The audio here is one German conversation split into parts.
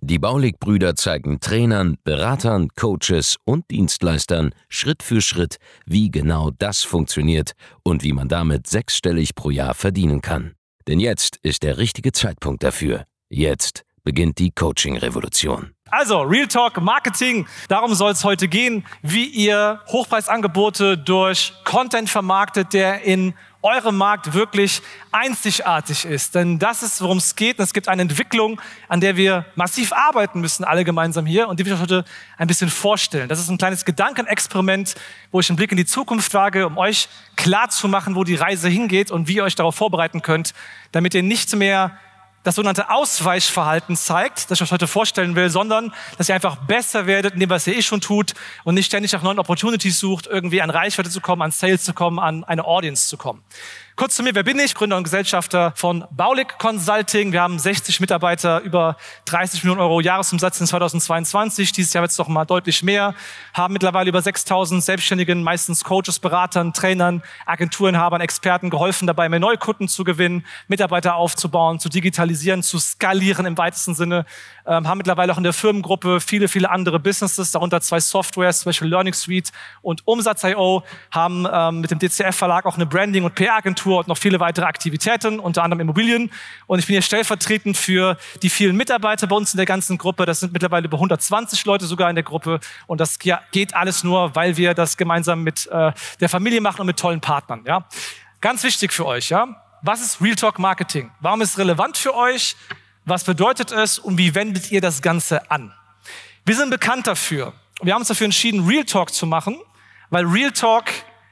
Die Baulig-Brüder zeigen Trainern, Beratern, Coaches und Dienstleistern Schritt für Schritt, wie genau das funktioniert und wie man damit sechsstellig pro Jahr verdienen kann. Denn jetzt ist der richtige Zeitpunkt dafür. Jetzt beginnt die Coaching-Revolution. Also, Real Talk Marketing, darum soll es heute gehen, wie ihr Hochpreisangebote durch Content vermarktet, der in eurem Markt wirklich einzigartig ist. Denn das ist, worum es geht. Und es gibt eine Entwicklung, an der wir massiv arbeiten müssen, alle gemeinsam hier. Und die will ich euch heute ein bisschen vorstellen. Das ist ein kleines Gedankenexperiment, wo ich einen Blick in die Zukunft wage, um euch klar zu machen, wo die Reise hingeht und wie ihr euch darauf vorbereiten könnt, damit ihr nicht mehr das sogenannte Ausweichverhalten zeigt, das ich euch heute vorstellen will, sondern dass ihr einfach besser werdet in dem, was ihr eh schon tut und nicht ständig nach neuen Opportunities sucht, irgendwie an Reichweite zu kommen, an Sales zu kommen, an eine Audience zu kommen. Kurz zu mir, wer bin ich? Gründer und Gesellschafter von Baulig Consulting. Wir haben 60 Mitarbeiter, über 30 Millionen Euro Jahresumsatz in 2022. Dieses Jahr wird es noch mal deutlich mehr. Haben mittlerweile über 6000 Selbstständigen, meistens Coaches, Beratern, Trainern, Agenturenhabern, Experten geholfen, dabei mehr Neukunden zu gewinnen, Mitarbeiter aufzubauen, zu digitalisieren, zu skalieren im weitesten Sinne. Ähm, haben mittlerweile auch in der Firmengruppe viele, viele andere Businesses, darunter zwei Softwares, zum Beispiel Learning Suite und Umsatz.io. Haben ähm, mit dem DCF-Verlag auch eine Branding- und PR-Agentur Agentur und noch viele weitere Aktivitäten, unter anderem Immobilien. Und ich bin hier stellvertretend für die vielen Mitarbeiter bei uns in der ganzen Gruppe. Das sind mittlerweile über 120 Leute sogar in der Gruppe. Und das geht alles nur, weil wir das gemeinsam mit äh, der Familie machen und mit tollen Partnern. Ja? Ganz wichtig für euch. Ja? Was ist Real Talk Marketing? Warum ist es relevant für euch? Was bedeutet es und wie wendet ihr das Ganze an? Wir sind bekannt dafür. Wir haben uns dafür entschieden, Real Talk zu machen, weil Real Talk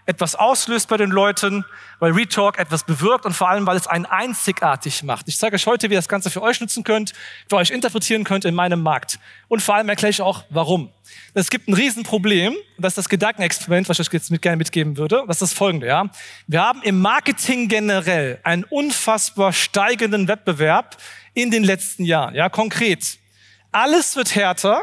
etwas auslöst bei den Leuten, weil Retalk etwas bewirkt und vor allem, weil es einen einzigartig macht. Ich zeige euch heute, wie ihr das Ganze für euch nutzen könnt, für euch interpretieren könnt in meinem Markt. Und vor allem erkläre ich auch, warum. Es gibt ein Riesenproblem, das ist das Gedankenexperiment, was ich euch jetzt mit, gerne mitgeben würde. Das ist das folgende, ja. Wir haben im Marketing generell einen unfassbar steigenden Wettbewerb in den letzten Jahren, ja. Konkret. Alles wird härter.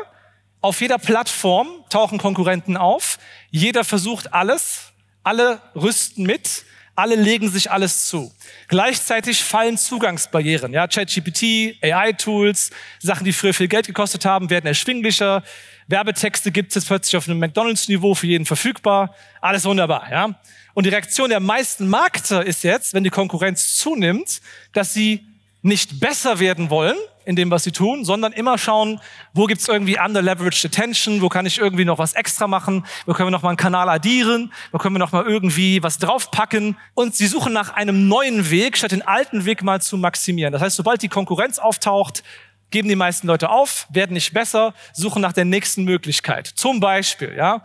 Auf jeder Plattform tauchen Konkurrenten auf. Jeder versucht alles alle rüsten mit, alle legen sich alles zu. Gleichzeitig fallen Zugangsbarrieren. Ja, ChatGPT, AI-Tools, Sachen, die früher viel Geld gekostet haben, werden erschwinglicher. Werbetexte gibt es jetzt plötzlich auf einem McDonalds-Niveau für jeden verfügbar. Alles wunderbar, ja. Und die Reaktion der meisten Markter ist jetzt, wenn die Konkurrenz zunimmt, dass sie nicht besser werden wollen in dem, was sie tun, sondern immer schauen, wo gibt's irgendwie under-leveraged attention, wo kann ich irgendwie noch was extra machen, wo können wir noch mal einen Kanal addieren, wo können wir noch mal irgendwie was draufpacken. Und sie suchen nach einem neuen Weg, statt den alten Weg mal zu maximieren. Das heißt, sobald die Konkurrenz auftaucht, geben die meisten Leute auf, werden nicht besser, suchen nach der nächsten Möglichkeit. Zum Beispiel, ja,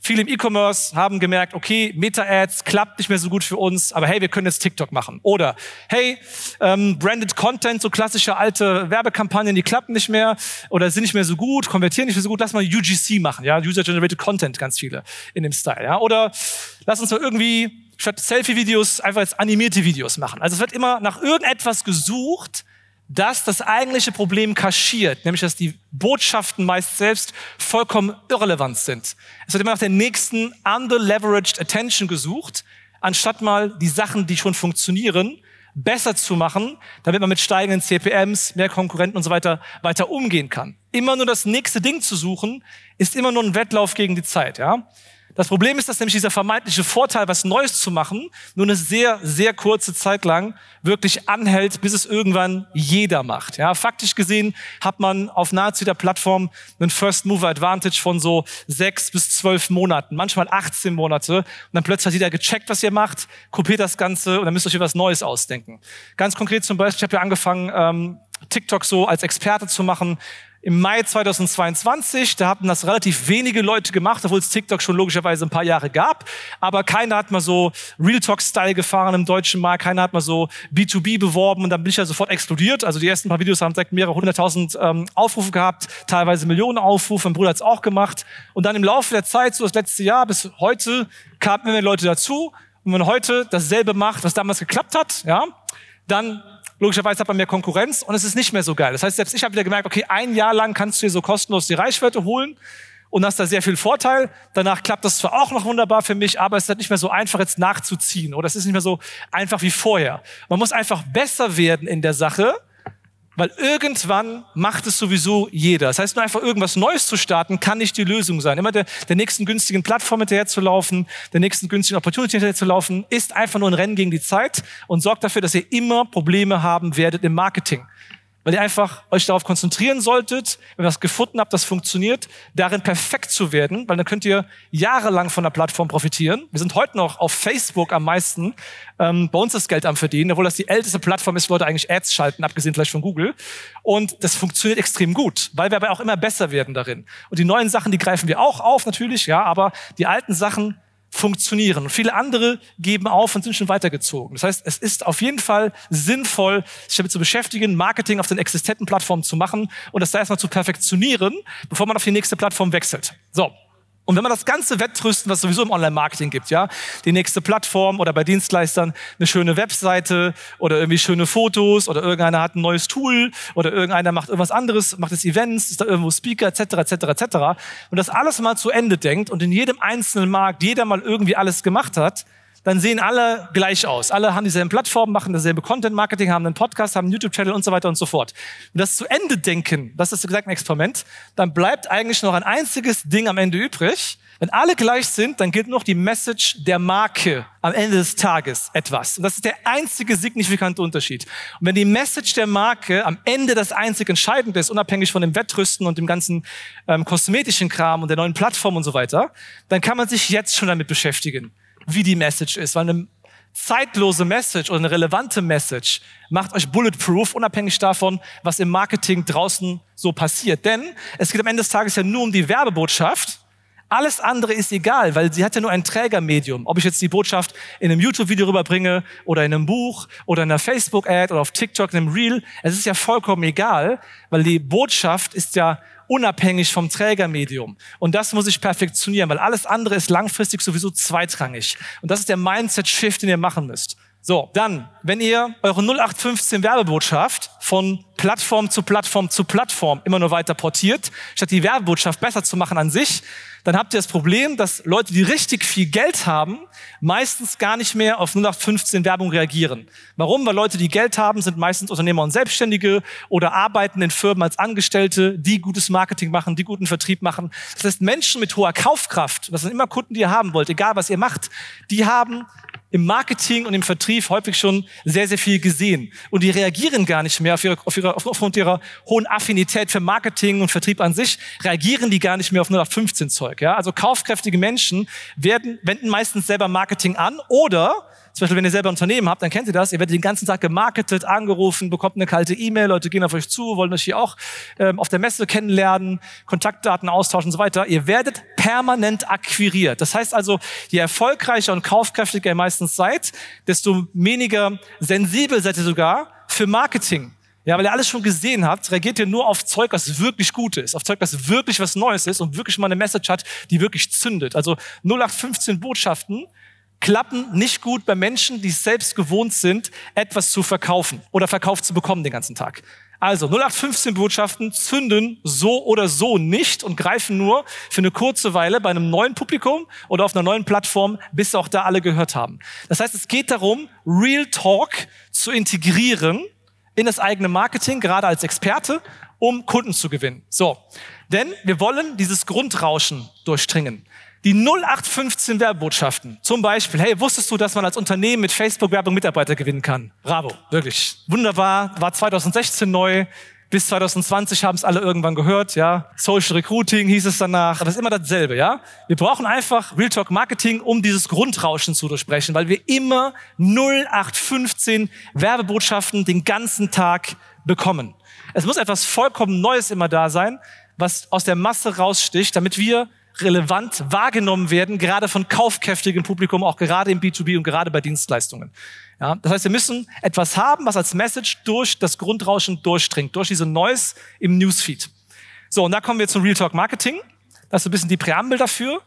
Viele im E-Commerce haben gemerkt, okay, Meta-Ads klappt nicht mehr so gut für uns, aber hey, wir können jetzt TikTok machen. Oder hey, ähm, Branded Content, so klassische alte Werbekampagnen, die klappen nicht mehr oder sind nicht mehr so gut, konvertieren nicht mehr so gut, lass mal UGC machen, ja, User-Generated Content, ganz viele in dem Style, ja. Oder lass uns mal irgendwie statt Selfie-Videos einfach jetzt animierte Videos machen. Also es wird immer nach irgendetwas gesucht, das das eigentliche Problem kaschiert, nämlich dass die Botschaften meist selbst vollkommen irrelevant sind. Es wird immer nach der nächsten under-leveraged attention gesucht, anstatt mal die Sachen, die schon funktionieren, besser zu machen, damit man mit steigenden CPMs, mehr Konkurrenten und so weiter weiter umgehen kann. Immer nur das nächste Ding zu suchen, ist immer nur ein Wettlauf gegen die Zeit, ja? Das Problem ist, dass nämlich dieser vermeintliche Vorteil, was Neues zu machen, nur eine sehr, sehr kurze Zeit lang wirklich anhält, bis es irgendwann jeder macht. Ja, faktisch gesehen hat man auf nahezu der Plattform einen First Mover Advantage von so sechs bis zwölf Monaten, manchmal 18 Monate. Und dann plötzlich hat jeder gecheckt, was ihr macht, kopiert das Ganze und dann müsst ihr euch was Neues ausdenken. Ganz konkret zum Beispiel, ich habe ja angefangen, ähm, TikTok so als Experte zu machen im Mai 2022. Da hatten das relativ wenige Leute gemacht, obwohl es TikTok schon logischerweise ein paar Jahre gab. Aber keiner hat mal so Real Talk-Style gefahren im deutschen Markt. Keiner hat mal so B2B beworben und dann bin ich ja sofort explodiert. Also die ersten paar Videos haben direkt mehrere hunderttausend ähm, Aufrufe gehabt, teilweise Millionen Aufrufe. Mein Bruder hat es auch gemacht. Und dann im Laufe der Zeit, so das letzte Jahr bis heute, kamen immer mehr Leute dazu. Und wenn man heute dasselbe macht, was damals geklappt hat, ja, dann logischerweise hat man mehr Konkurrenz und es ist nicht mehr so geil. Das heißt, selbst ich habe wieder gemerkt, okay, ein Jahr lang kannst du dir so kostenlos die Reichweite holen und hast da sehr viel Vorteil. Danach klappt das zwar auch noch wunderbar für mich, aber es ist halt nicht mehr so einfach jetzt nachzuziehen oder es ist nicht mehr so einfach wie vorher. Man muss einfach besser werden in der Sache weil irgendwann macht es sowieso jeder. Das heißt, nur einfach irgendwas Neues zu starten, kann nicht die Lösung sein. Immer der, der nächsten günstigen Plattform hinterher zu laufen, der nächsten günstigen Opportunity hinterher zu laufen, ist einfach nur ein Rennen gegen die Zeit und sorgt dafür, dass ihr immer Probleme haben werdet im Marketing weil ihr einfach euch darauf konzentrieren solltet, wenn ihr was gefunden habt, das funktioniert, darin perfekt zu werden, weil dann könnt ihr jahrelang von der Plattform profitieren. Wir sind heute noch auf Facebook am meisten ähm, bei uns das Geld am Verdienen, obwohl das die älteste Plattform ist, wo Leute eigentlich Ads schalten, abgesehen vielleicht von Google. Und das funktioniert extrem gut, weil wir aber auch immer besser werden darin. Und die neuen Sachen, die greifen wir auch auf natürlich, ja, aber die alten Sachen funktionieren. Und viele andere geben auf und sind schon weitergezogen. Das heißt, es ist auf jeden Fall sinnvoll, sich damit zu beschäftigen, Marketing auf den existenten Plattformen zu machen und das da erstmal zu perfektionieren, bevor man auf die nächste Plattform wechselt. So. Und wenn man das ganze wettrüsten, was es sowieso im Online-Marketing gibt, ja, die nächste Plattform oder bei Dienstleistern eine schöne Webseite oder irgendwie schöne Fotos oder irgendeiner hat ein neues Tool oder irgendeiner macht irgendwas anderes, macht es Events, ist da irgendwo Speaker etc. etc. etc. Und das alles mal zu Ende denkt und in jedem einzelnen Markt jeder mal irgendwie alles gemacht hat, dann sehen alle gleich aus. Alle haben dieselben Plattformen, machen dasselbe Content-Marketing, haben einen Podcast, haben einen YouTube-Channel und so weiter und so fort. Und das zu Ende denken, das ist gesagt ein Experiment, dann bleibt eigentlich noch ein einziges Ding am Ende übrig. Wenn alle gleich sind, dann gilt noch die Message der Marke am Ende des Tages etwas. Und das ist der einzige signifikante Unterschied. Und wenn die Message der Marke am Ende das einzig Entscheidende ist, unabhängig von dem Wettrüsten und dem ganzen ähm, kosmetischen Kram und der neuen Plattform und so weiter, dann kann man sich jetzt schon damit beschäftigen wie die Message ist, weil eine zeitlose Message oder eine relevante Message macht euch bulletproof, unabhängig davon, was im Marketing draußen so passiert. Denn es geht am Ende des Tages ja nur um die Werbebotschaft. Alles andere ist egal, weil sie hat ja nur ein Trägermedium. Ob ich jetzt die Botschaft in einem YouTube-Video rüberbringe oder in einem Buch oder in einer Facebook-Ad oder auf TikTok, in einem Reel, es ist ja vollkommen egal, weil die Botschaft ist ja unabhängig vom Trägermedium. Und das muss ich perfektionieren, weil alles andere ist langfristig sowieso zweitrangig. Und das ist der Mindset-Shift, den ihr machen müsst. So, dann, wenn ihr eure 0815 Werbebotschaft von Plattform zu Plattform zu Plattform immer nur weiter portiert, statt die Werbebotschaft besser zu machen an sich, dann habt ihr das Problem, dass Leute, die richtig viel Geld haben, meistens gar nicht mehr auf 0815 Werbung reagieren. Warum? Weil Leute, die Geld haben, sind meistens Unternehmer und Selbstständige oder arbeiten in Firmen als Angestellte, die gutes Marketing machen, die guten Vertrieb machen. Das heißt, Menschen mit hoher Kaufkraft, das sind immer Kunden, die ihr haben wollt, egal was ihr macht, die haben im Marketing und im Vertrieb häufig schon sehr, sehr viel gesehen. Und die reagieren gar nicht mehr auf ihre, auf ihre, aufgrund ihrer hohen Affinität für Marketing und Vertrieb an sich, reagieren die gar nicht mehr auf 0815 Zeug. Ja? Also kaufkräftige Menschen werden, wenden meistens selber Marketing an oder zum Beispiel, wenn ihr selber ein Unternehmen habt, dann kennt ihr das. Ihr werdet den ganzen Tag gemarketet, angerufen, bekommt eine kalte E-Mail, Leute gehen auf euch zu, wollen euch hier auch ähm, auf der Messe kennenlernen, Kontaktdaten austauschen und so weiter. Ihr werdet permanent akquiriert. Das heißt also, je erfolgreicher und kaufkräftiger ihr meistens seid, desto weniger sensibel seid ihr sogar für Marketing. Ja, weil ihr alles schon gesehen habt, reagiert ihr nur auf Zeug, was wirklich gut ist, auf Zeug, was wirklich was Neues ist und wirklich mal eine Message hat, die wirklich zündet. Also 0815 Botschaften klappen nicht gut bei Menschen, die selbst gewohnt sind, etwas zu verkaufen oder verkauft zu bekommen den ganzen Tag. Also 0815 Botschaften zünden so oder so nicht und greifen nur für eine kurze Weile bei einem neuen Publikum oder auf einer neuen Plattform, bis auch da alle gehört haben. Das heißt, es geht darum, Real Talk zu integrieren in das eigene Marketing, gerade als Experte, um Kunden zu gewinnen. So. Denn wir wollen dieses Grundrauschen durchdringen. Die 0815 Werbotschaften. Zum Beispiel, hey, wusstest du, dass man als Unternehmen mit Facebook-Werbung Mitarbeiter gewinnen kann? Bravo, wirklich. Wunderbar, war 2016 neu. Bis 2020 haben es alle irgendwann gehört, ja. Social Recruiting hieß es danach. Aber es ist immer dasselbe, ja. Wir brauchen einfach Real Talk Marketing, um dieses Grundrauschen zu durchbrechen, weil wir immer 0815 Werbebotschaften den ganzen Tag bekommen. Es muss etwas vollkommen Neues immer da sein, was aus der Masse raussticht, damit wir relevant wahrgenommen werden, gerade von kaufkräftigem Publikum, auch gerade im B2B und gerade bei Dienstleistungen. Ja, das heißt, wir müssen etwas haben, was als Message durch das Grundrauschen durchdringt, durch diese Noise im Newsfeed. So, und da kommen wir zum Real Talk Marketing. Das ist ein bisschen die Präambel dafür.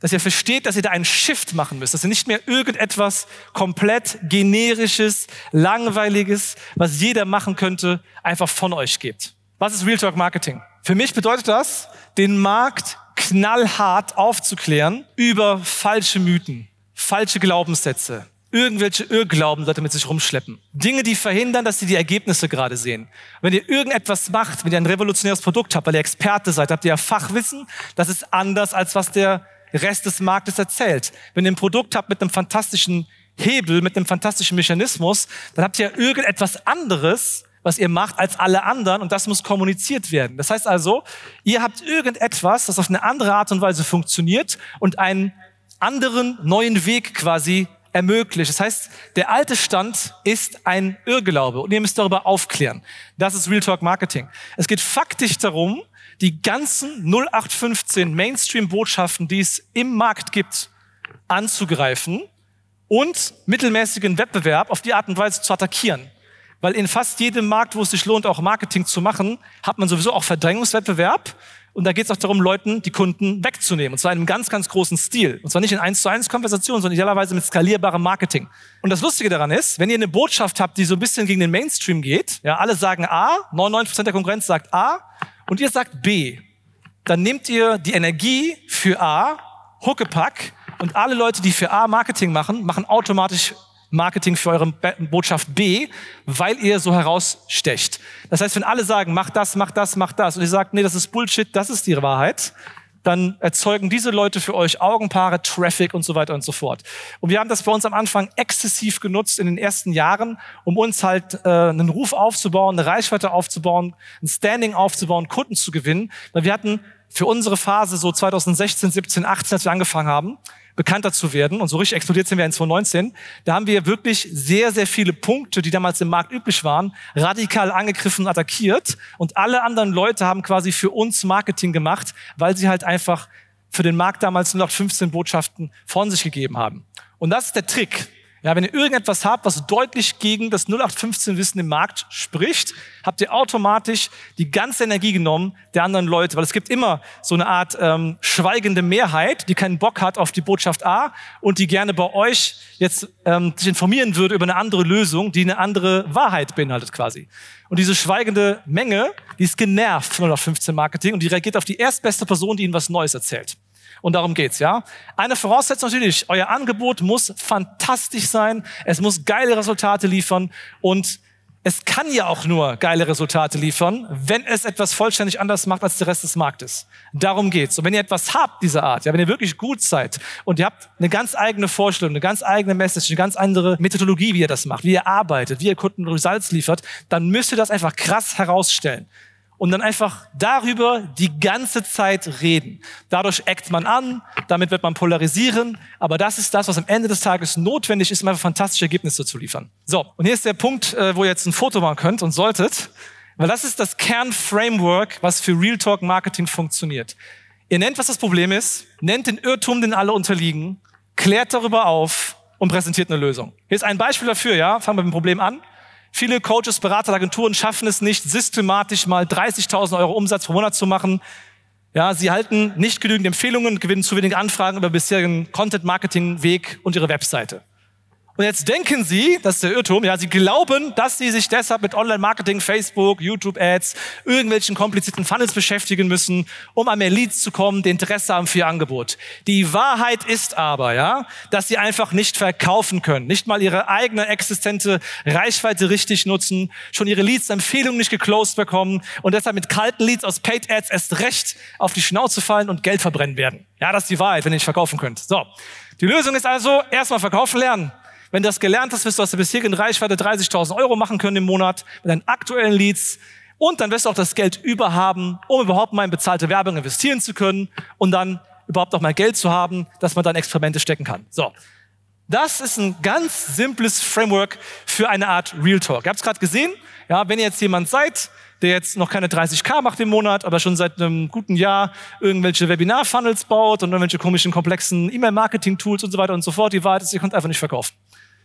dass ihr versteht, dass ihr da einen Shift machen müsst, dass ihr nicht mehr irgendetwas komplett generisches, langweiliges, was jeder machen könnte, einfach von euch gebt. Was ist Real Talk Marketing? Für mich bedeutet das, den Markt knallhart aufzuklären über falsche Mythen, falsche Glaubenssätze, irgendwelche Irrglauben Leute mit sich rumschleppen. Dinge, die verhindern, dass sie die Ergebnisse gerade sehen. Wenn ihr irgendetwas macht, wenn ihr ein revolutionäres Produkt habt, weil ihr Experte seid, habt ihr ja Fachwissen, das ist anders als was der Rest des Marktes erzählt. Wenn ihr ein Produkt habt mit einem fantastischen Hebel, mit einem fantastischen Mechanismus, dann habt ihr irgendetwas anderes, was ihr macht als alle anderen und das muss kommuniziert werden. Das heißt also, ihr habt irgendetwas, das auf eine andere Art und Weise funktioniert und einen anderen neuen Weg quasi ermöglicht. Das heißt, der alte Stand ist ein Irrglaube und ihr müsst darüber aufklären. Das ist Real Talk Marketing. Es geht faktisch darum, die ganzen 0815 Mainstream-Botschaften, die es im Markt gibt, anzugreifen und mittelmäßigen Wettbewerb auf die Art und Weise zu attackieren. Weil in fast jedem Markt, wo es sich lohnt, auch Marketing zu machen, hat man sowieso auch Verdrängungswettbewerb und da geht es auch darum, Leuten die Kunden wegzunehmen. Und zwar in einem ganz, ganz großen Stil. Und zwar nicht in eins zu eins Konversationen, sondern idealerweise mit skalierbarem Marketing. Und das Lustige daran ist, wenn ihr eine Botschaft habt, die so ein bisschen gegen den Mainstream geht, ja, alle sagen A, 99% der Konkurrenz sagt A und ihr sagt B, dann nehmt ihr die Energie für A, Huckepack, und alle Leute, die für A Marketing machen, machen automatisch Marketing für eure Botschaft B, weil ihr so herausstecht. Das heißt, wenn alle sagen, mach das, mach das, mach das, und ihr sagt, nee, das ist Bullshit, das ist die Wahrheit, dann erzeugen diese Leute für euch Augenpaare, Traffic und so weiter und so fort. Und wir haben das bei uns am Anfang exzessiv genutzt in den ersten Jahren, um uns halt äh, einen Ruf aufzubauen, eine Reichweite aufzubauen, ein Standing aufzubauen, Kunden zu gewinnen. Weil wir hatten für unsere Phase so 2016, 17, 18, als wir angefangen haben, bekannter zu werden. Und so richtig explodiert sind wir in 2019. Da haben wir wirklich sehr, sehr viele Punkte, die damals im Markt üblich waren, radikal angegriffen und attackiert. Und alle anderen Leute haben quasi für uns Marketing gemacht, weil sie halt einfach für den Markt damals nur noch 15 Botschaften von sich gegeben haben. Und das ist der Trick. Ja, wenn ihr irgendetwas habt, was deutlich gegen das 0815-Wissen im Markt spricht, habt ihr automatisch die ganze Energie genommen der anderen Leute. Weil es gibt immer so eine Art ähm, schweigende Mehrheit, die keinen Bock hat auf die Botschaft A und die gerne bei euch jetzt ähm, sich informieren würde über eine andere Lösung, die eine andere Wahrheit beinhaltet quasi. Und diese schweigende Menge, die ist genervt von 0815 Marketing und die reagiert auf die erstbeste Person, die ihnen was Neues erzählt. Und darum geht's, ja. Eine Voraussetzung natürlich, euer Angebot muss fantastisch sein. Es muss geile Resultate liefern und es kann ja auch nur geile Resultate liefern, wenn es etwas vollständig anders macht als der Rest des Marktes. Darum geht's. Und wenn ihr etwas habt dieser Art, ja, wenn ihr wirklich gut seid und ihr habt eine ganz eigene Vorstellung, eine ganz eigene Message, eine ganz andere Methodologie, wie ihr das macht, wie ihr arbeitet, wie ihr Kunden Results liefert, dann müsst ihr das einfach krass herausstellen und dann einfach darüber die ganze Zeit reden. Dadurch eckt man an, damit wird man polarisieren, aber das ist das, was am Ende des Tages notwendig ist, um einfach fantastische Ergebnisse zu liefern. So, und hier ist der Punkt, äh, wo ihr jetzt ein Foto machen könnt und solltet, weil das ist das Kernframework, was für Real Talk Marketing funktioniert. Ihr nennt, was das Problem ist, nennt den Irrtum, den alle unterliegen, klärt darüber auf und präsentiert eine Lösung. Hier ist ein Beispiel dafür, ja, fangen wir mit dem Problem an. Viele Coaches, Berater, Agenturen schaffen es nicht, systematisch mal 30.000 Euro Umsatz pro Monat zu machen. Ja, sie halten nicht genügend Empfehlungen, gewinnen zu wenig Anfragen über bisherigen Content-Marketing-Weg und ihre Webseite. Und jetzt denken Sie, das ist der Irrtum, ja, Sie glauben, dass Sie sich deshalb mit Online-Marketing, Facebook, YouTube-Ads, irgendwelchen komplizierten Funnels beschäftigen müssen, um an mehr Leads zu kommen, die Interesse haben für Ihr Angebot. Die Wahrheit ist aber, ja, dass Sie einfach nicht verkaufen können, nicht mal Ihre eigene existente Reichweite richtig nutzen, schon Ihre Leads-Empfehlungen nicht geclosed bekommen und deshalb mit kalten Leads aus Paid Ads erst recht auf die Schnauze fallen und Geld verbrennen werden. Ja, das ist die Wahrheit, wenn ihr nicht verkaufen könnt. So. Die Lösung ist also erstmal verkaufen lernen. Wenn du das gelernt hast, wirst du aus der bisherigen Reichweite 30.000 Euro machen können im Monat mit deinen aktuellen Leads. Und dann wirst du auch das Geld überhaben, um überhaupt mal in bezahlte Werbung investieren zu können und dann überhaupt auch mal Geld zu haben, dass man dann Experimente stecken kann. So. Das ist ein ganz simples Framework für eine Art Real Talk. Ihr habt es gerade gesehen. Ja, wenn ihr jetzt jemand seid, der jetzt noch keine 30k macht im Monat, aber schon seit einem guten Jahr irgendwelche Webinar-Funnels baut und irgendwelche komischen, komplexen E-Mail-Marketing-Tools und so weiter und so fort. Die Wahrheit ist, ihr könnt einfach nicht verkaufen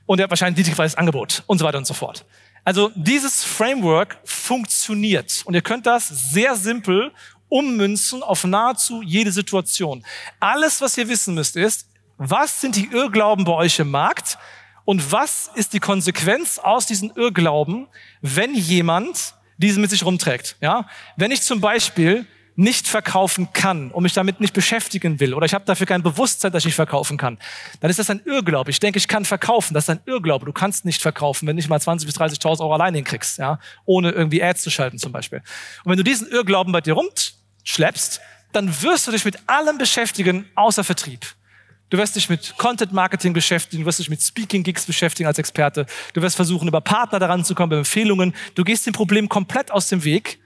und er hat wahrscheinlich ein niedrigweises Angebot und so weiter und so fort. Also dieses Framework funktioniert und ihr könnt das sehr simpel ummünzen auf nahezu jede Situation. Alles, was ihr wissen müsst, ist, was sind die Irrglauben bei euch im Markt und was ist die Konsequenz aus diesen Irrglauben, wenn jemand diese mit sich rumträgt. Ja? Wenn ich zum Beispiel nicht verkaufen kann und mich damit nicht beschäftigen will oder ich habe dafür kein Bewusstsein, dass ich nicht verkaufen kann, dann ist das ein Irrglaube. Ich denke, ich kann verkaufen. Das ist ein Irrglaube. Du kannst nicht verkaufen, wenn du nicht mal 20.000 bis 30.000 Euro alleine hinkriegst, ja? ohne irgendwie Ads zu schalten zum Beispiel. Und wenn du diesen Irrglauben bei dir rumschleppst, dann wirst du dich mit allem beschäftigen, außer Vertrieb. Du wirst dich mit Content Marketing beschäftigen, du wirst dich mit Speaking Gigs beschäftigen als Experte. Du wirst versuchen, über Partner daran zu kommen, über Empfehlungen. Du gehst dem Problem komplett aus dem Weg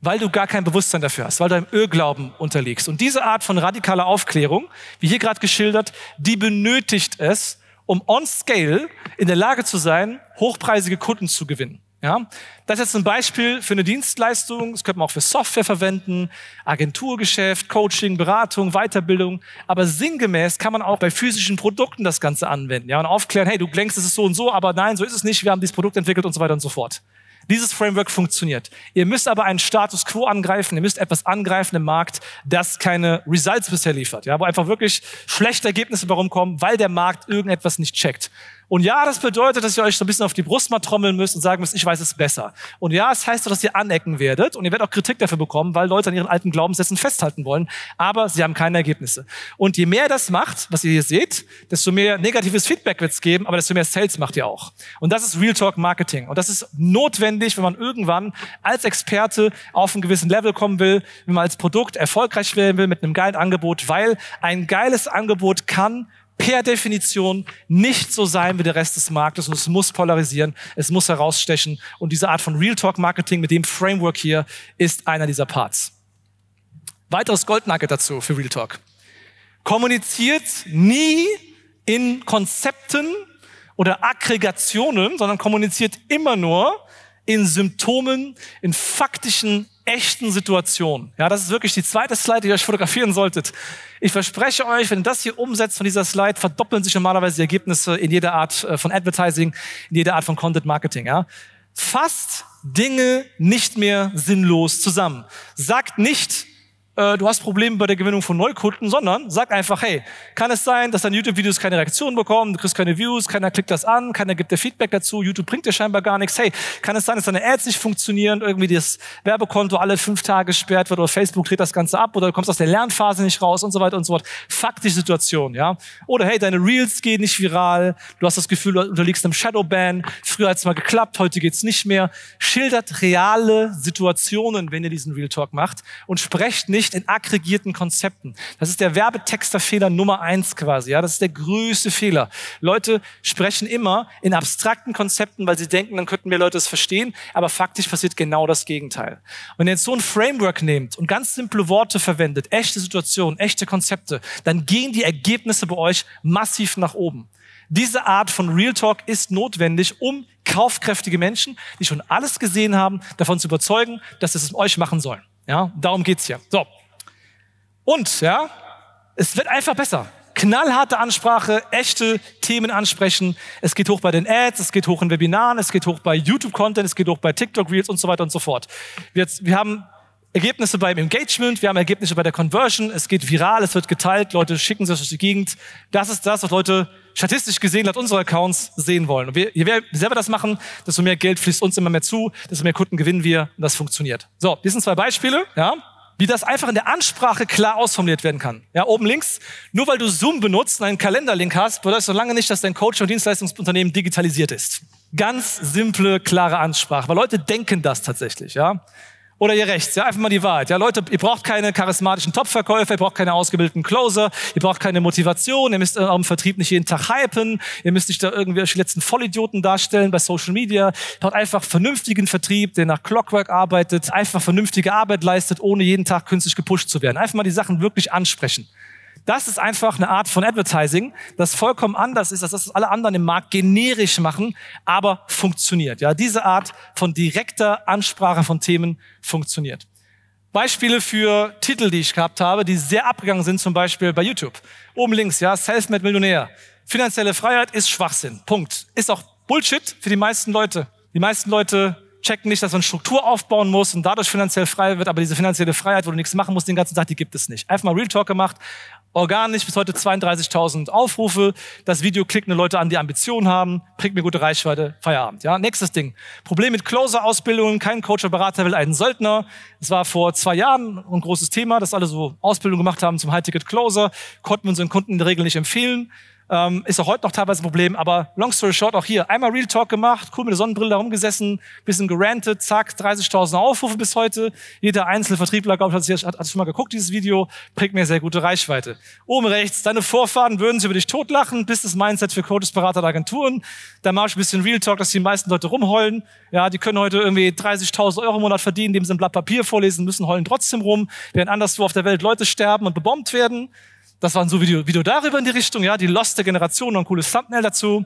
weil du gar kein Bewusstsein dafür hast, weil du einem Irrglauben unterliegst. Und diese Art von radikaler Aufklärung, wie hier gerade geschildert, die benötigt es, um on scale in der Lage zu sein, hochpreisige Kunden zu gewinnen. Ja, das ist jetzt ein Beispiel für eine Dienstleistung. Das könnte man auch für Software verwenden, Agenturgeschäft, Coaching, Beratung, Weiterbildung. Aber sinngemäß kann man auch bei physischen Produkten das Ganze anwenden. Ja, und aufklären, hey, du denkst, es ist so und so, aber nein, so ist es nicht. Wir haben dieses Produkt entwickelt und so weiter und so fort. Dieses Framework funktioniert. Ihr müsst aber einen Status quo angreifen. Ihr müsst etwas angreifen im Markt, das keine Results bisher liefert. Ja, wo einfach wirklich schlechte Ergebnisse warum kommen, weil der Markt irgendetwas nicht checkt. Und ja, das bedeutet, dass ihr euch so ein bisschen auf die Brust mal trommeln müsst und sagen müsst, ich weiß es besser. Und ja, es heißt auch, dass ihr anecken werdet und ihr werdet auch Kritik dafür bekommen, weil Leute an ihren alten Glaubenssätzen festhalten wollen, aber sie haben keine Ergebnisse. Und je mehr das macht, was ihr hier seht, desto mehr negatives Feedback wird es geben, aber desto mehr Sales macht ihr auch. Und das ist Real Talk Marketing. Und das ist notwendig, wenn man irgendwann als Experte auf einen gewissen Level kommen will, wenn man als Produkt erfolgreich werden will mit einem geilen Angebot, weil ein geiles Angebot kann per Definition nicht so sein wie der Rest des Marktes und es muss polarisieren, es muss herausstechen und diese Art von Real Talk Marketing mit dem Framework hier ist einer dieser Parts. Weiteres Goldnugget dazu für Real Talk. Kommuniziert nie in Konzepten oder Aggregationen, sondern kommuniziert immer nur in Symptomen, in faktischen echten Situation. Ja, das ist wirklich die zweite Slide, die ihr euch fotografieren solltet. Ich verspreche euch, wenn ihr das hier umsetzt von dieser Slide, verdoppeln sich normalerweise die Ergebnisse in jeder Art äh, von Advertising, in jeder Art von Content Marketing. Ja. Fasst Dinge nicht mehr sinnlos zusammen. Sagt nicht, äh, du hast Probleme bei der Gewinnung von Neukunden, sondern sag einfach, hey, kann es sein, dass deine YouTube-Videos keine Reaktion bekommen, du kriegst keine Views, keiner klickt das an, keiner gibt dir Feedback dazu, YouTube bringt dir scheinbar gar nichts. Hey, kann es sein, dass deine Ads nicht funktionieren, irgendwie das Werbekonto alle fünf Tage sperrt wird oder Facebook dreht das Ganze ab oder du kommst aus der Lernphase nicht raus und so weiter und so fort. Faktische Situation, ja. Oder hey, deine Reels gehen nicht viral, du hast das Gefühl, du unterliegst einem Shadowban, früher hat es mal geklappt, heute geht's nicht mehr. Schildert reale Situationen, wenn ihr diesen Real Talk macht und sprecht nicht nicht in aggregierten Konzepten. Das ist der Werbetexterfehler Nummer eins quasi. Ja, das ist der größte Fehler. Leute sprechen immer in abstrakten Konzepten, weil sie denken, dann könnten wir Leute es verstehen. Aber faktisch passiert genau das Gegenteil. Wenn ihr jetzt so ein Framework nehmt und ganz simple Worte verwendet, echte Situationen, echte Konzepte, dann gehen die Ergebnisse bei euch massiv nach oben. Diese Art von Real Talk ist notwendig, um kaufkräftige Menschen, die schon alles gesehen haben, davon zu überzeugen, dass sie es mit euch machen sollen. Ja, darum geht's hier. So, und, ja, es wird einfach besser. Knallharte Ansprache, echte Themen ansprechen. Es geht hoch bei den Ads, es geht hoch in Webinaren, es geht hoch bei YouTube-Content, es geht hoch bei TikTok-Reels und so weiter und so fort. Wir, jetzt, wir haben Ergebnisse beim Engagement, wir haben Ergebnisse bei der Conversion, es geht viral, es wird geteilt, Leute schicken sich durch die Gegend. Das ist das, was Leute statistisch gesehen laut unserer Accounts sehen wollen. Und je mehr wir selber das machen, desto mehr Geld fließt uns immer mehr zu, desto mehr Kunden gewinnen wir und das funktioniert. So, hier sind zwei Beispiele, ja wie das einfach in der Ansprache klar ausformuliert werden kann. Ja, oben links, nur weil du Zoom benutzt und einen Kalenderlink hast, bedeutet so lange nicht, dass dein Coach- und Dienstleistungsunternehmen digitalisiert ist. Ganz simple, klare Ansprache, weil Leute denken das tatsächlich, ja. Oder ihr rechts, ja, einfach mal die Wahrheit. Ja, Leute, ihr braucht keine charismatischen Top-Verkäufer, ihr braucht keine ausgebildeten Closer, ihr braucht keine Motivation, ihr müsst eurem Vertrieb nicht jeden Tag hypen, ihr müsst nicht da irgendwelche letzten Vollidioten darstellen bei Social Media. Ihr braucht einfach vernünftigen Vertrieb, der nach Clockwork arbeitet, einfach vernünftige Arbeit leistet, ohne jeden Tag künstlich gepusht zu werden. Einfach mal die Sachen wirklich ansprechen. Das ist einfach eine Art von Advertising, das vollkommen anders ist, als das alle anderen im Markt generisch machen, aber funktioniert. Ja, diese Art von direkter Ansprache von Themen funktioniert. Beispiele für Titel, die ich gehabt habe, die sehr abgegangen sind, zum Beispiel bei YouTube. Oben links, ja, Selfmade Millionär. Finanzielle Freiheit ist Schwachsinn. Punkt. Ist auch Bullshit für die meisten Leute. Die meisten Leute checken nicht, dass man Struktur aufbauen muss und dadurch finanziell frei wird, aber diese finanzielle Freiheit, wo du nichts machen musst den ganzen Tag, die gibt es nicht. Einfach mal Real Talk gemacht, organisch bis heute 32.000 Aufrufe. Das Video klicken Leute an, die Ambitionen haben, bringt mir gute Reichweite, Feierabend. Ja, nächstes Ding. Problem mit Closer-Ausbildungen. Kein Coach oder Berater will einen Söldner. Es war vor zwei Jahren ein großes Thema, dass alle so Ausbildung gemacht haben zum High-Ticket-Closer. Konnten wir unseren Kunden in der Regel nicht empfehlen. Ähm, ist auch heute noch teilweise ein Problem, aber long story short, auch hier einmal Real Talk gemacht, cool mit der Sonnenbrille herumgesessen, bisschen gerantet, zack, 30.000 Aufrufe bis heute. Jeder einzelne Vertriebler, glaube ich, hat, hat, hat schon mal geguckt, dieses Video, bringt mir sehr gute Reichweite. Oben rechts, deine Vorfahren würden sie über dich totlachen, Business Mindset für Coaches, Berater und Agenturen. Da mache ich ein bisschen Real Talk, dass die meisten Leute rumheulen. Ja, die können heute irgendwie 30.000 Euro im Monat verdienen, indem sie ein Blatt Papier vorlesen müssen, heulen trotzdem rum, während anderswo auf der Welt Leute sterben und bebombt werden. Das war so Video, Video darüber in die Richtung, ja, die Lost der Generation, noch ein cooles Thumbnail dazu.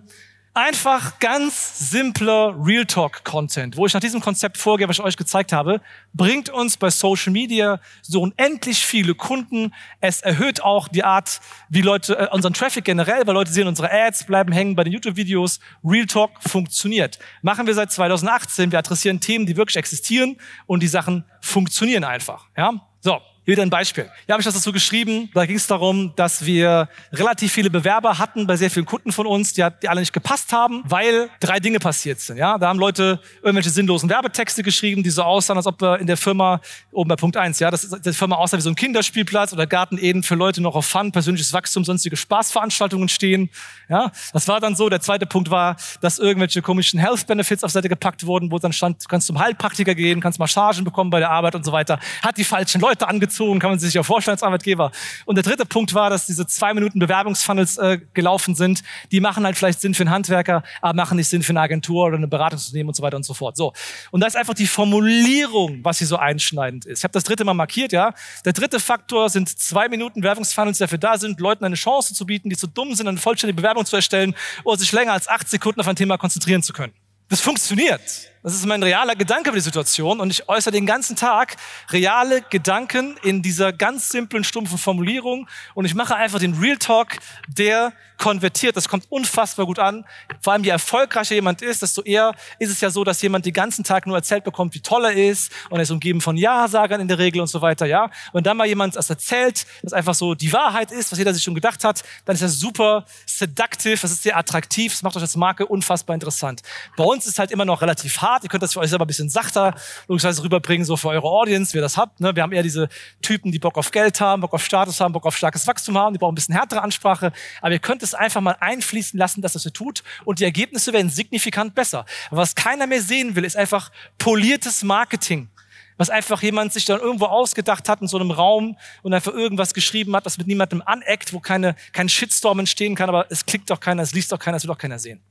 Einfach ganz simpler Real Talk Content, wo ich nach diesem Konzept vorgehe, was ich euch gezeigt habe, bringt uns bei Social Media so unendlich viele Kunden. Es erhöht auch die Art, wie Leute, äh, unseren Traffic generell, weil Leute sehen unsere Ads, bleiben hängen bei den YouTube-Videos. Real Talk funktioniert. Machen wir seit 2018. Wir adressieren Themen, die wirklich existieren und die Sachen funktionieren einfach. Ja, so. Hier wieder ein Beispiel. Hier habe ich das dazu geschrieben. Da ging es darum, dass wir relativ viele Bewerber hatten bei sehr vielen Kunden von uns, die, die alle nicht gepasst haben, weil drei Dinge passiert sind. Ja, da haben Leute irgendwelche sinnlosen Werbetexte geschrieben, die so aussahen, als ob wir in der Firma oben bei Punkt eins, ja, das ist die Firma aussah wie so ein Kinderspielplatz oder Garten Eden für Leute noch auf Fun, persönliches Wachstum, sonstige Spaßveranstaltungen stehen. Ja, das war dann so. Der zweite Punkt war, dass irgendwelche komischen Health Benefits auf Seite gepackt wurden, wo dann stand, kannst zum Heilpraktiker gehen, kannst Massagen bekommen bei der Arbeit und so weiter. Hat die falschen Leute angezogen gezogen, kann man sich ja vorstellen als Arbeitgeber. Und der dritte Punkt war, dass diese zwei Minuten Bewerbungsfunnels äh, gelaufen sind. Die machen halt vielleicht Sinn für einen Handwerker, aber machen nicht Sinn für eine Agentur oder eine Beratungsunternehmen und so weiter und so fort. So. Und da ist einfach die Formulierung, was hier so einschneidend ist. Ich habe das dritte Mal markiert, ja. Der dritte Faktor sind zwei Minuten Werbungsfunnels, die dafür da sind, Leuten eine Chance zu bieten, die zu dumm sind, eine vollständige Bewerbung zu erstellen oder sich länger als acht Sekunden auf ein Thema konzentrieren zu können. Das funktioniert. Das ist mein realer Gedanke über die Situation und ich äußere den ganzen Tag reale Gedanken in dieser ganz simplen, stumpfen Formulierung und ich mache einfach den Real Talk, der konvertiert. Das kommt unfassbar gut an. Vor allem, je erfolgreicher jemand ist, desto eher ist es ja so, dass jemand den ganzen Tag nur erzählt bekommt, wie toll er ist und er ist umgeben von Ja-Sagern in der Regel und so weiter, ja. Und dann mal jemand das erzählt, das einfach so die Wahrheit ist, was jeder sich schon gedacht hat, dann ist das super seductive, das ist sehr attraktiv, das macht euch als Marke unfassbar interessant. Bei uns ist halt immer noch relativ hart hart. Ihr könnt das für euch selber ein bisschen sachter logischerweise rüberbringen, so für eure Audience, wie ihr das habt. Ne? Wir haben eher diese Typen, die Bock auf Geld haben, Bock auf Status haben, Bock auf starkes Wachstum haben. Die brauchen ein bisschen härtere Ansprache. Aber ihr könnt es einfach mal einfließen lassen, dass das ihr tut. Und die Ergebnisse werden signifikant besser. Aber was keiner mehr sehen will, ist einfach poliertes Marketing was einfach jemand sich dann irgendwo ausgedacht hat in so einem Raum und einfach irgendwas geschrieben hat, was mit niemandem aneckt, wo keine, kein Shitstorm entstehen kann, aber es klickt doch keiner, es liest doch keiner, es will doch keiner sehen.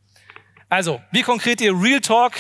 Also, wie konkret ihr Real Talk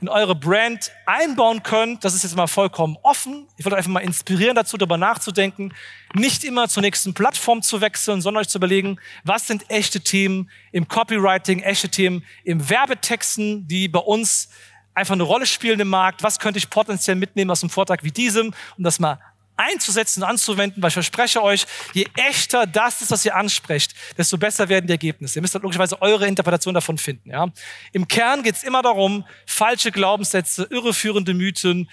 in eure Brand einbauen könnt. Das ist jetzt mal vollkommen offen. Ich wollte einfach mal inspirieren dazu, darüber nachzudenken, nicht immer zur nächsten Plattform zu wechseln, sondern euch zu überlegen, was sind echte Themen im Copywriting, echte Themen im Werbetexten, die bei uns einfach eine Rolle spielen im Markt. Was könnte ich potenziell mitnehmen aus einem Vortrag wie diesem, um das mal einzusetzen und anzuwenden, weil ich verspreche euch, je echter das ist, was ihr ansprecht, desto besser werden die Ergebnisse. Ihr müsst halt logischerweise eure Interpretation davon finden. Ja? Im Kern geht es immer darum, falsche Glaubenssätze, irreführende Mythen,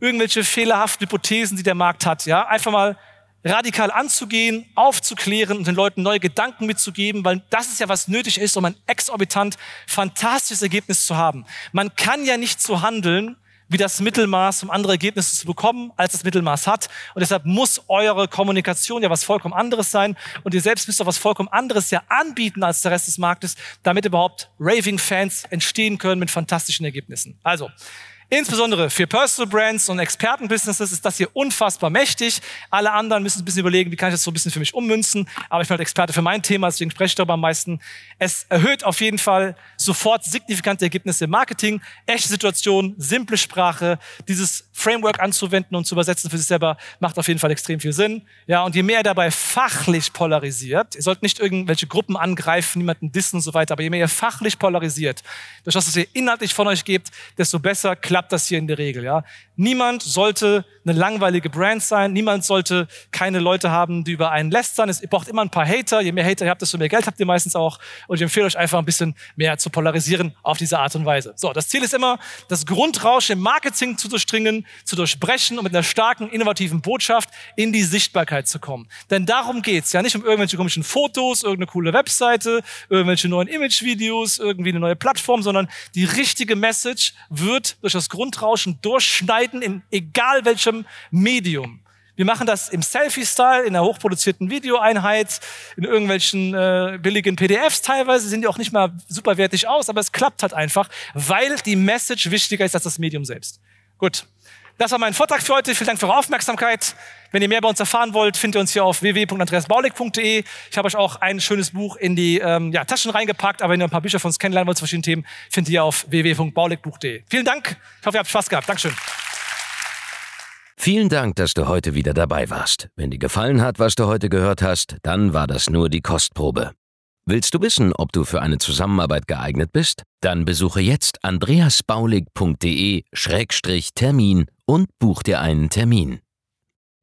irgendwelche fehlerhaften Hypothesen, die der Markt hat, ja, einfach mal radikal anzugehen, aufzuklären und den Leuten neue Gedanken mitzugeben, weil das ist ja, was nötig ist, um ein exorbitant fantastisches Ergebnis zu haben. Man kann ja nicht so handeln, wie das Mittelmaß, um andere Ergebnisse zu bekommen, als das Mittelmaß hat. Und deshalb muss eure Kommunikation ja was vollkommen anderes sein. Und ihr selbst müsst auch was vollkommen anderes ja anbieten als der Rest des Marktes, damit überhaupt Raving-Fans entstehen können mit fantastischen Ergebnissen. Also, Insbesondere für Personal Brands und Expertenbusinesses ist das hier unfassbar mächtig. Alle anderen müssen ein bisschen überlegen, wie kann ich das so ein bisschen für mich ummünzen. Aber ich bin halt Experte für mein Thema, deswegen spreche ich darüber am meisten. Es erhöht auf jeden Fall sofort signifikante Ergebnisse im Marketing. Echte Situation, simple Sprache. Dieses Framework anzuwenden und zu übersetzen für sich selber macht auf jeden Fall extrem viel Sinn. Ja, und je mehr ihr dabei fachlich polarisiert, ihr sollt nicht irgendwelche Gruppen angreifen, niemanden dissen und so weiter, aber je mehr ihr fachlich polarisiert, durch das, was ihr inhaltlich von euch gebt, desto besser, klar klappt das hier in der Regel. Ja? Niemand sollte eine langweilige Brand sein. Niemand sollte keine Leute haben, die über einen lästern. Es braucht immer ein paar Hater. Je mehr Hater ihr habt, desto mehr Geld habt ihr meistens auch. Und ich empfehle euch einfach ein bisschen mehr zu polarisieren auf diese Art und Weise. So, das Ziel ist immer, das Grundrausch im Marketing zu durchdringen, zu durchbrechen und mit einer starken, innovativen Botschaft in die Sichtbarkeit zu kommen. Denn darum geht's ja nicht um irgendwelche komischen Fotos, irgendeine coole Webseite, irgendwelche neuen Image-Videos, irgendwie eine neue Plattform, sondern die richtige Message wird durch das Grundrauschen durchschneiden in egal welchem Medium. Wir machen das im Selfie-Style, in einer hochproduzierten Videoeinheit, in irgendwelchen äh, billigen PDFs teilweise, sehen die auch nicht mal superwertig aus, aber es klappt halt einfach, weil die Message wichtiger ist als das Medium selbst. Gut, das war mein Vortrag für heute. Vielen Dank für eure Aufmerksamkeit. Wenn ihr mehr bei uns erfahren wollt, findet ihr uns hier auf www.andreasbaulig.de. Ich habe euch auch ein schönes Buch in die ähm, ja, Taschen reingepackt, aber wenn ihr ein paar Bücher von uns kennenlernen wollt zu verschiedenen Themen, findet ihr auf www.bauligbuch.de. Vielen Dank. Ich hoffe, ihr habt Spaß gehabt. Dankeschön. Vielen Dank, dass du heute wieder dabei warst. Wenn dir gefallen hat, was du heute gehört hast, dann war das nur die Kostprobe. Willst du wissen, ob du für eine Zusammenarbeit geeignet bist? Dann besuche jetzt andreasbaulig.de-termin und buch dir einen Termin.